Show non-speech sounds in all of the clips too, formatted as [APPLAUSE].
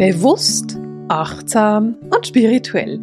Bewusst, achtsam und spirituell.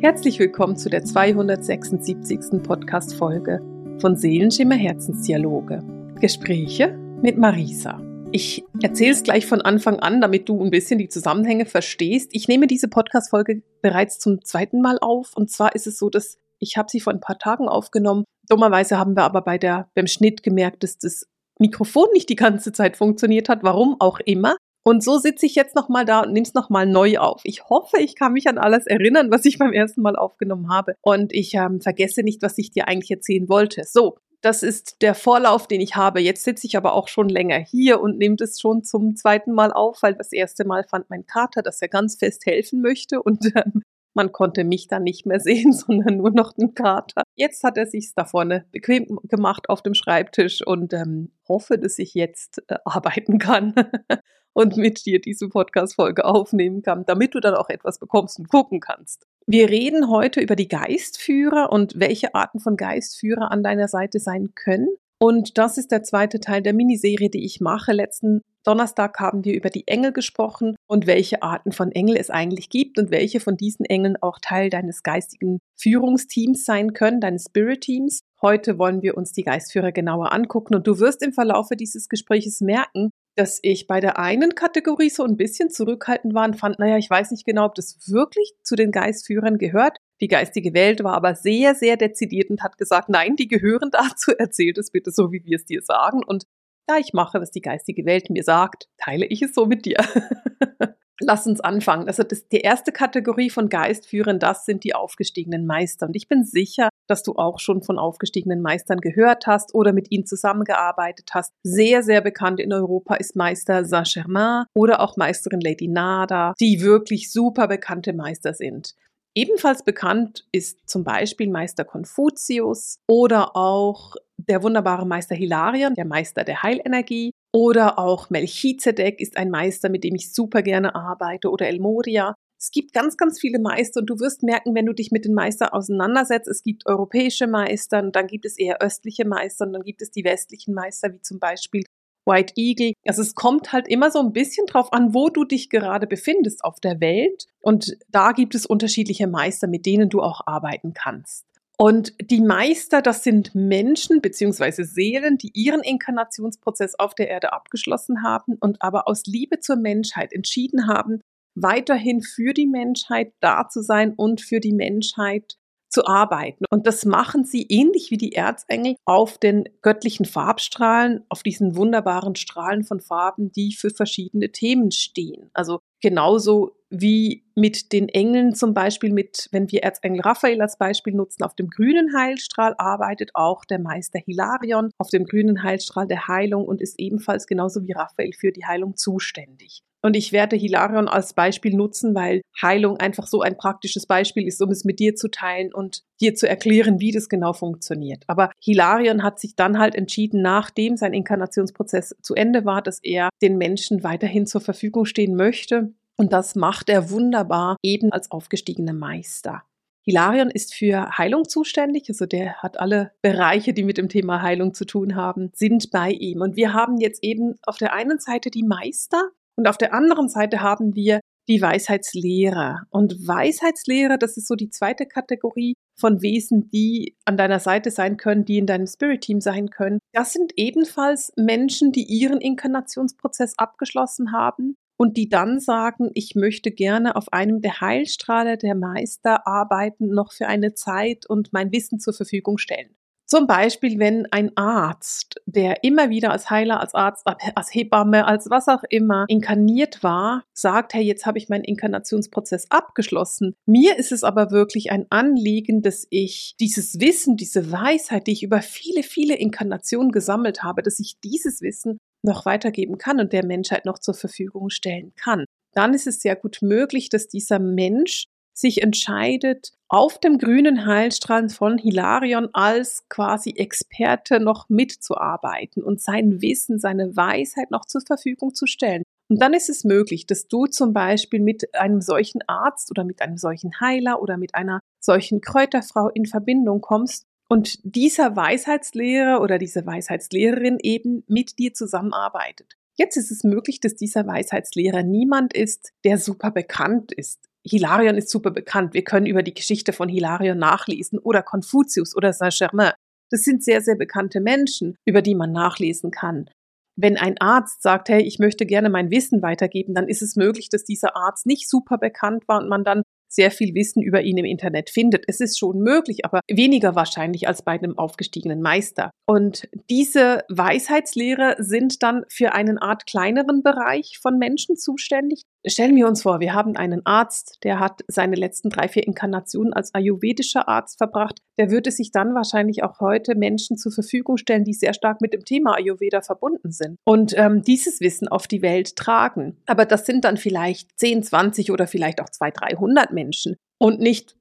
Herzlich willkommen zu der 276. Podcast-Folge von Seelenschimmer Herzensdialoge. Gespräche mit Marisa. Ich erzähle es gleich von Anfang an, damit du ein bisschen die Zusammenhänge verstehst. Ich nehme diese Podcast-Folge bereits zum zweiten Mal auf. Und zwar ist es so, dass ich habe sie vor ein paar Tagen aufgenommen. Dummerweise haben wir aber bei der, beim Schnitt gemerkt, dass das Mikrofon nicht die ganze Zeit funktioniert hat, warum auch immer. Und so sitze ich jetzt nochmal da und nehme es nochmal neu auf. Ich hoffe, ich kann mich an alles erinnern, was ich beim ersten Mal aufgenommen habe. Und ich ähm, vergesse nicht, was ich dir eigentlich erzählen wollte. So, das ist der Vorlauf, den ich habe. Jetzt sitze ich aber auch schon länger hier und nehme das schon zum zweiten Mal auf, weil das erste Mal fand mein Kater, dass er ganz fest helfen möchte und ähm, man konnte mich dann nicht mehr sehen, [LAUGHS] sondern nur noch den Kater. Jetzt hat er sich da vorne bequem gemacht auf dem Schreibtisch und ähm, hoffe, dass ich jetzt äh, arbeiten kann [LAUGHS] und mit dir diese Podcast-Folge aufnehmen kann, damit du dann auch etwas bekommst und gucken kannst. Wir reden heute über die Geistführer und welche Arten von Geistführer an deiner Seite sein können. Und das ist der zweite Teil der Miniserie, die ich mache. Letzten Donnerstag haben wir über die Engel gesprochen und welche Arten von Engel es eigentlich gibt und welche von diesen Engeln auch Teil deines geistigen Führungsteams sein können, deines Spirit-Teams. Heute wollen wir uns die Geistführer genauer angucken und du wirst im Verlaufe dieses Gespräches merken, dass ich bei der einen Kategorie so ein bisschen zurückhaltend war und fand, naja, ich weiß nicht genau, ob das wirklich zu den Geistführern gehört. Die geistige Welt war aber sehr, sehr dezidiert und hat gesagt, nein, die gehören [LAUGHS] dazu, erzähl es bitte so, wie wir es dir sagen. Und da ich mache, was die geistige Welt mir sagt, teile ich es so mit dir. [LAUGHS] Lass uns anfangen. Also das, die erste Kategorie von Geistführern, das sind die aufgestiegenen Meister. Und ich bin sicher, dass du auch schon von aufgestiegenen Meistern gehört hast oder mit ihnen zusammengearbeitet hast. Sehr, sehr bekannt in Europa ist Meister Saint-Germain oder auch Meisterin Lady Nada, die wirklich super bekannte Meister sind. Ebenfalls bekannt ist zum Beispiel Meister Konfuzius oder auch der wunderbare Meister Hilarion, der Meister der Heilenergie. Oder auch Melchizedek ist ein Meister, mit dem ich super gerne arbeite. Oder El Moria. Es gibt ganz, ganz viele Meister und du wirst merken, wenn du dich mit den Meistern auseinandersetzt, es gibt europäische Meister, dann gibt es eher östliche Meister und dann gibt es die westlichen Meister, wie zum Beispiel White Eagle. Also es kommt halt immer so ein bisschen drauf an, wo du dich gerade befindest auf der Welt. Und da gibt es unterschiedliche Meister, mit denen du auch arbeiten kannst. Und die Meister, das sind Menschen bzw. Seelen, die ihren Inkarnationsprozess auf der Erde abgeschlossen haben und aber aus Liebe zur Menschheit entschieden haben, weiterhin für die Menschheit da zu sein und für die Menschheit zu arbeiten. Und das machen sie ähnlich wie die Erzengel auf den göttlichen Farbstrahlen, auf diesen wunderbaren Strahlen von Farben, die für verschiedene Themen stehen. Also genauso wie mit den Engeln zum Beispiel mit, wenn wir Erzengel Raphael als Beispiel nutzen, auf dem grünen Heilstrahl arbeitet auch der Meister Hilarion auf dem grünen Heilstrahl der Heilung und ist ebenfalls genauso wie Raphael für die Heilung zuständig. Und ich werde Hilarion als Beispiel nutzen, weil Heilung einfach so ein praktisches Beispiel ist, um es mit dir zu teilen und dir zu erklären, wie das genau funktioniert. Aber Hilarion hat sich dann halt entschieden, nachdem sein Inkarnationsprozess zu Ende war, dass er den Menschen weiterhin zur Verfügung stehen möchte. Und das macht er wunderbar, eben als aufgestiegener Meister. Hilarion ist für Heilung zuständig, also der hat alle Bereiche, die mit dem Thema Heilung zu tun haben, sind bei ihm. Und wir haben jetzt eben auf der einen Seite die Meister, und auf der anderen Seite haben wir die Weisheitslehrer. Und Weisheitslehrer, das ist so die zweite Kategorie von Wesen, die an deiner Seite sein können, die in deinem Spirit-Team sein können. Das sind ebenfalls Menschen, die ihren Inkarnationsprozess abgeschlossen haben und die dann sagen, ich möchte gerne auf einem der Heilstrahle der Meister arbeiten, noch für eine Zeit und mein Wissen zur Verfügung stellen. Zum Beispiel, wenn ein Arzt, der immer wieder als Heiler, als Arzt, als Hebamme, als was auch immer inkarniert war, sagt, hey, jetzt habe ich meinen Inkarnationsprozess abgeschlossen. Mir ist es aber wirklich ein Anliegen, dass ich dieses Wissen, diese Weisheit, die ich über viele, viele Inkarnationen gesammelt habe, dass ich dieses Wissen noch weitergeben kann und der Menschheit noch zur Verfügung stellen kann. Dann ist es sehr gut möglich, dass dieser Mensch sich entscheidet, auf dem grünen Heilstrahl von Hilarion als quasi Experte noch mitzuarbeiten und sein Wissen, seine Weisheit noch zur Verfügung zu stellen. Und dann ist es möglich, dass du zum Beispiel mit einem solchen Arzt oder mit einem solchen Heiler oder mit einer solchen Kräuterfrau in Verbindung kommst und dieser Weisheitslehrer oder diese Weisheitslehrerin eben mit dir zusammenarbeitet. Jetzt ist es möglich, dass dieser Weisheitslehrer niemand ist, der super bekannt ist. Hilarion ist super bekannt. Wir können über die Geschichte von Hilarion nachlesen oder Konfuzius oder Saint-Germain. Das sind sehr, sehr bekannte Menschen, über die man nachlesen kann. Wenn ein Arzt sagt, hey, ich möchte gerne mein Wissen weitergeben, dann ist es möglich, dass dieser Arzt nicht super bekannt war und man dann sehr viel Wissen über ihn im Internet findet. Es ist schon möglich, aber weniger wahrscheinlich als bei einem aufgestiegenen Meister. Und diese Weisheitslehre sind dann für einen Art kleineren Bereich von Menschen zuständig. Stellen wir uns vor, wir haben einen Arzt, der hat seine letzten drei, vier Inkarnationen als ayurvedischer Arzt verbracht. Der würde sich dann wahrscheinlich auch heute Menschen zur Verfügung stellen, die sehr stark mit dem Thema Ayurveda verbunden sind und ähm, dieses Wissen auf die Welt tragen. Aber das sind dann vielleicht 10, 20 oder vielleicht auch 200, 300 Menschen und nicht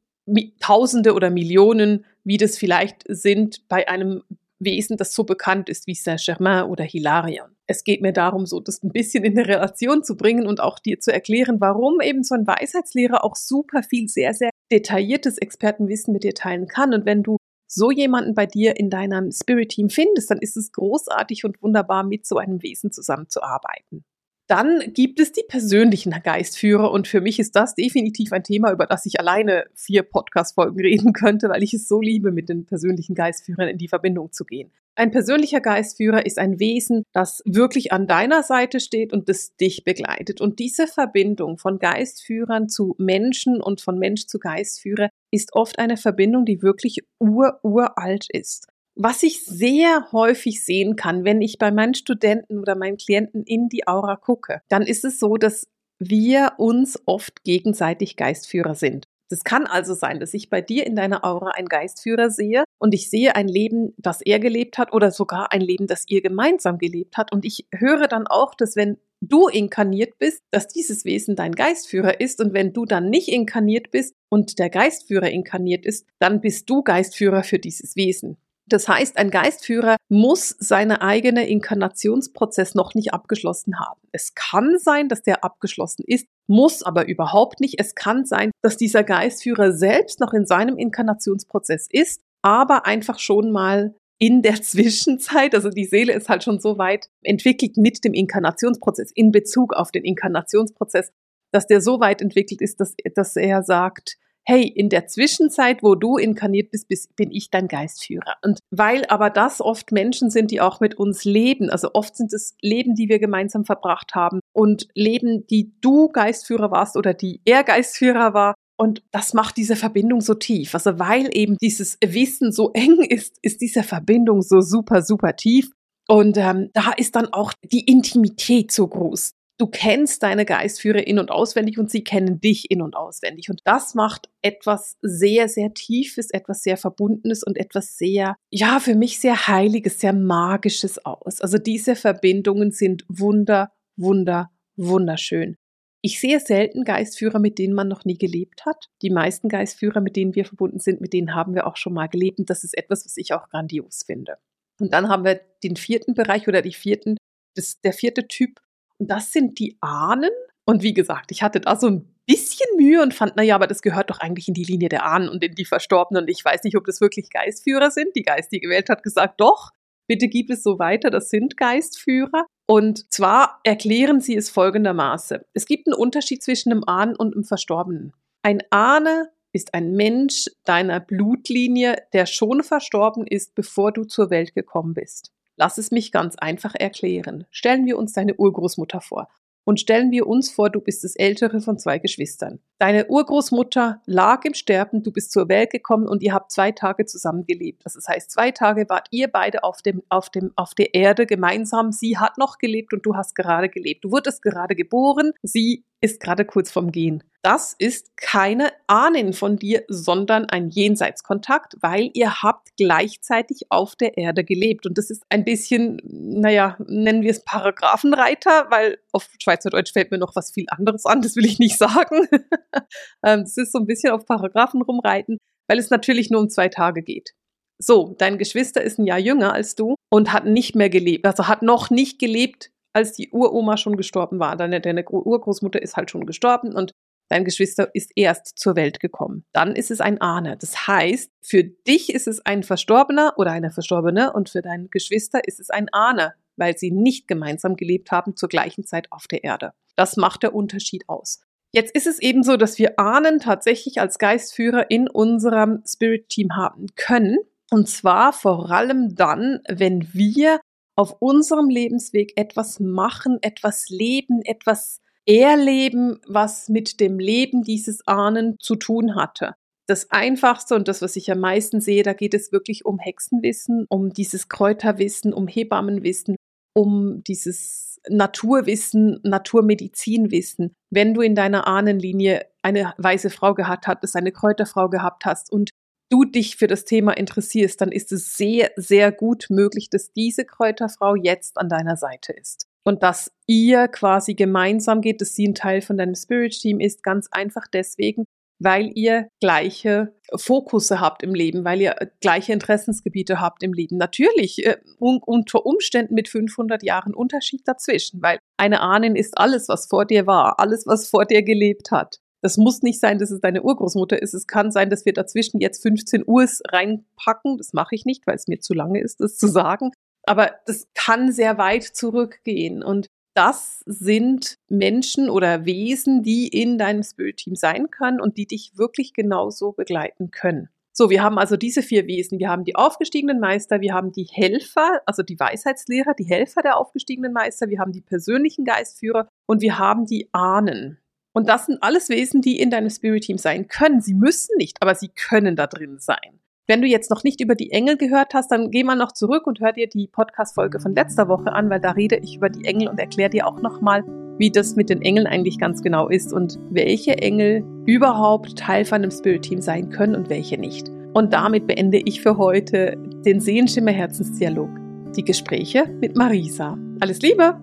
Tausende oder Millionen, wie das vielleicht sind bei einem Wesen, das so bekannt ist wie Saint-Germain oder Hilarion. Es geht mir darum, so das ein bisschen in eine Relation zu bringen und auch dir zu erklären, warum eben so ein Weisheitslehrer auch super viel sehr, sehr detailliertes Expertenwissen mit dir teilen kann. Und wenn du so jemanden bei dir in deinem Spirit-Team findest, dann ist es großartig und wunderbar, mit so einem Wesen zusammenzuarbeiten. Dann gibt es die persönlichen Geistführer und für mich ist das definitiv ein Thema, über das ich alleine vier Podcast-Folgen [LAUGHS] reden könnte, weil ich es so liebe, mit den persönlichen Geistführern in die Verbindung zu gehen. Ein persönlicher Geistführer ist ein Wesen, das wirklich an deiner Seite steht und das dich begleitet. Und diese Verbindung von Geistführern zu Menschen und von Mensch zu Geistführer ist oft eine Verbindung, die wirklich ur-uralt ist. Was ich sehr häufig sehen kann, wenn ich bei meinen Studenten oder meinen Klienten in die Aura gucke, dann ist es so, dass wir uns oft gegenseitig Geistführer sind. Das kann also sein, dass ich bei dir in deiner Aura einen Geistführer sehe und ich sehe ein Leben, das er gelebt hat oder sogar ein Leben, das ihr gemeinsam gelebt hat. Und ich höre dann auch, dass wenn du inkarniert bist, dass dieses Wesen dein Geistführer ist. Und wenn du dann nicht inkarniert bist und der Geistführer inkarniert ist, dann bist du Geistführer für dieses Wesen. Das heißt, ein Geistführer muss seine eigene Inkarnationsprozess noch nicht abgeschlossen haben. Es kann sein, dass der abgeschlossen ist, muss aber überhaupt nicht. Es kann sein, dass dieser Geistführer selbst noch in seinem Inkarnationsprozess ist, aber einfach schon mal in der [LAUGHS] Zwischenzeit, also die Seele ist halt schon so weit entwickelt mit dem Inkarnationsprozess, in Bezug auf den Inkarnationsprozess, dass der so weit entwickelt ist, dass, dass er sagt, hey, in der Zwischenzeit, wo du inkarniert bist, bin ich dein Geistführer. Und weil aber das oft Menschen sind, die auch mit uns leben, also oft sind es Leben, die wir gemeinsam verbracht haben und Leben, die du Geistführer warst oder die er Geistführer war, und das macht diese Verbindung so tief. Also weil eben dieses Wissen so eng ist, ist diese Verbindung so super, super tief. Und ähm, da ist dann auch die Intimität so groß du kennst deine Geistführer in und auswendig und sie kennen dich in und auswendig. Und das macht etwas sehr, sehr Tiefes, etwas sehr Verbundenes und etwas sehr, ja, für mich sehr Heiliges, sehr Magisches aus. Also diese Verbindungen sind wunder, wunder, wunderschön. Ich sehe selten Geistführer, mit denen man noch nie gelebt hat. Die meisten Geistführer, mit denen wir verbunden sind, mit denen haben wir auch schon mal gelebt. Und das ist etwas, was ich auch grandios finde. Und dann haben wir den vierten Bereich oder die vierten, das, der vierte Typ und das sind die Ahnen. Und wie gesagt, ich hatte da so ein bisschen Mühe und fand, naja, aber das gehört doch eigentlich in die Linie der Ahnen und in die Verstorbenen. Und ich weiß nicht, ob das wirklich Geistführer sind. Die Geist, die gewählt hat, gesagt, doch, bitte gib es so weiter, das sind Geistführer. Und zwar erklären sie es folgendermaßen. Es gibt einen Unterschied zwischen einem Ahnen und einem Verstorbenen. Ein Ahne ist ein Mensch deiner Blutlinie, der schon verstorben ist, bevor du zur Welt gekommen bist. Lass es mich ganz einfach erklären. Stellen wir uns deine Urgroßmutter vor. Und stellen wir uns vor, du bist das ältere von zwei Geschwistern. Deine Urgroßmutter lag im Sterben, du bist zur Welt gekommen und ihr habt zwei Tage zusammengelebt. Das heißt, zwei Tage wart ihr beide auf, dem, auf, dem, auf der Erde gemeinsam. Sie hat noch gelebt und du hast gerade gelebt. Du wurdest gerade geboren, sie ist gerade kurz vom Gehen. Das ist keine Ahnen von dir, sondern ein Jenseitskontakt, weil ihr habt gleichzeitig auf der Erde gelebt. Und das ist ein bisschen, naja, nennen wir es Paragraphenreiter, weil auf Schweizerdeutsch fällt mir noch was viel anderes an, das will ich nicht sagen. [LAUGHS] [LAUGHS] Ähm, das ist so ein bisschen auf Paragraphen rumreiten, weil es natürlich nur um zwei Tage geht. So, dein Geschwister ist ein Jahr jünger als du und hat nicht mehr gelebt, also hat noch nicht gelebt, als die Uroma schon gestorben war. Deine, deine Urgroßmutter ist halt schon gestorben und dein Geschwister ist erst zur Welt gekommen. Dann ist es ein Ahne. Das heißt, für dich ist es ein Verstorbener oder eine Verstorbene und für dein Geschwister ist es ein Ahne. weil sie nicht gemeinsam gelebt haben zur gleichen Zeit auf der Erde. Das macht der Unterschied aus. Jetzt ist es eben so, dass wir Ahnen tatsächlich als Geistführer in unserem Spirit-Team haben können. Und zwar vor allem dann, wenn wir auf unserem Lebensweg etwas machen, etwas leben, etwas erleben, was mit dem Leben dieses Ahnen zu tun hatte. Das Einfachste und das, was ich am meisten sehe, da geht es wirklich um Hexenwissen, um dieses Kräuterwissen, um Hebammenwissen, um dieses Naturwissen, Naturmedizinwissen. Wenn du in deiner Ahnenlinie eine weiße Frau gehabt hast, eine Kräuterfrau gehabt hast und du dich für das Thema interessierst, dann ist es sehr, sehr gut möglich, dass diese Kräuterfrau jetzt an deiner Seite ist. Und dass ihr quasi gemeinsam geht, dass sie ein Teil von deinem Spirit-Team ist, ganz einfach deswegen, weil ihr gleiche Fokusse habt im Leben, weil ihr gleiche Interessensgebiete habt im Leben. Natürlich äh, un unter Umständen mit 500 Jahren Unterschied dazwischen, weil eine Ahnen ist alles, was vor dir war, alles, was vor dir gelebt hat. Das muss nicht sein, dass es deine Urgroßmutter ist. Es kann sein, dass wir dazwischen jetzt 15 Uhr reinpacken. Das mache ich nicht, weil es mir zu lange ist, das zu sagen. Aber das kann sehr weit zurückgehen. Und das sind Menschen oder Wesen, die in deinem Spirit-Team sein können und die dich wirklich genauso begleiten können. So, wir haben also diese vier Wesen. Wir haben die aufgestiegenen Meister, wir haben die Helfer, also die Weisheitslehrer, die Helfer der aufgestiegenen Meister, wir haben die persönlichen Geistführer und wir haben die Ahnen. Und das sind alles Wesen, die in deinem Spirit-Team sein können. Sie müssen nicht, aber sie können da drin sein. Wenn du jetzt noch nicht über die Engel gehört hast, dann geh mal noch zurück und hör dir die Podcast-Folge von letzter Woche an, weil da rede ich über die Engel und erkläre dir auch nochmal, wie das mit den Engeln eigentlich ganz genau ist und welche Engel überhaupt Teil von einem Spirit-Team sein können und welche nicht. Und damit beende ich für heute den Sehenschimmer Herzensdialog. Die Gespräche mit Marisa. Alles Liebe!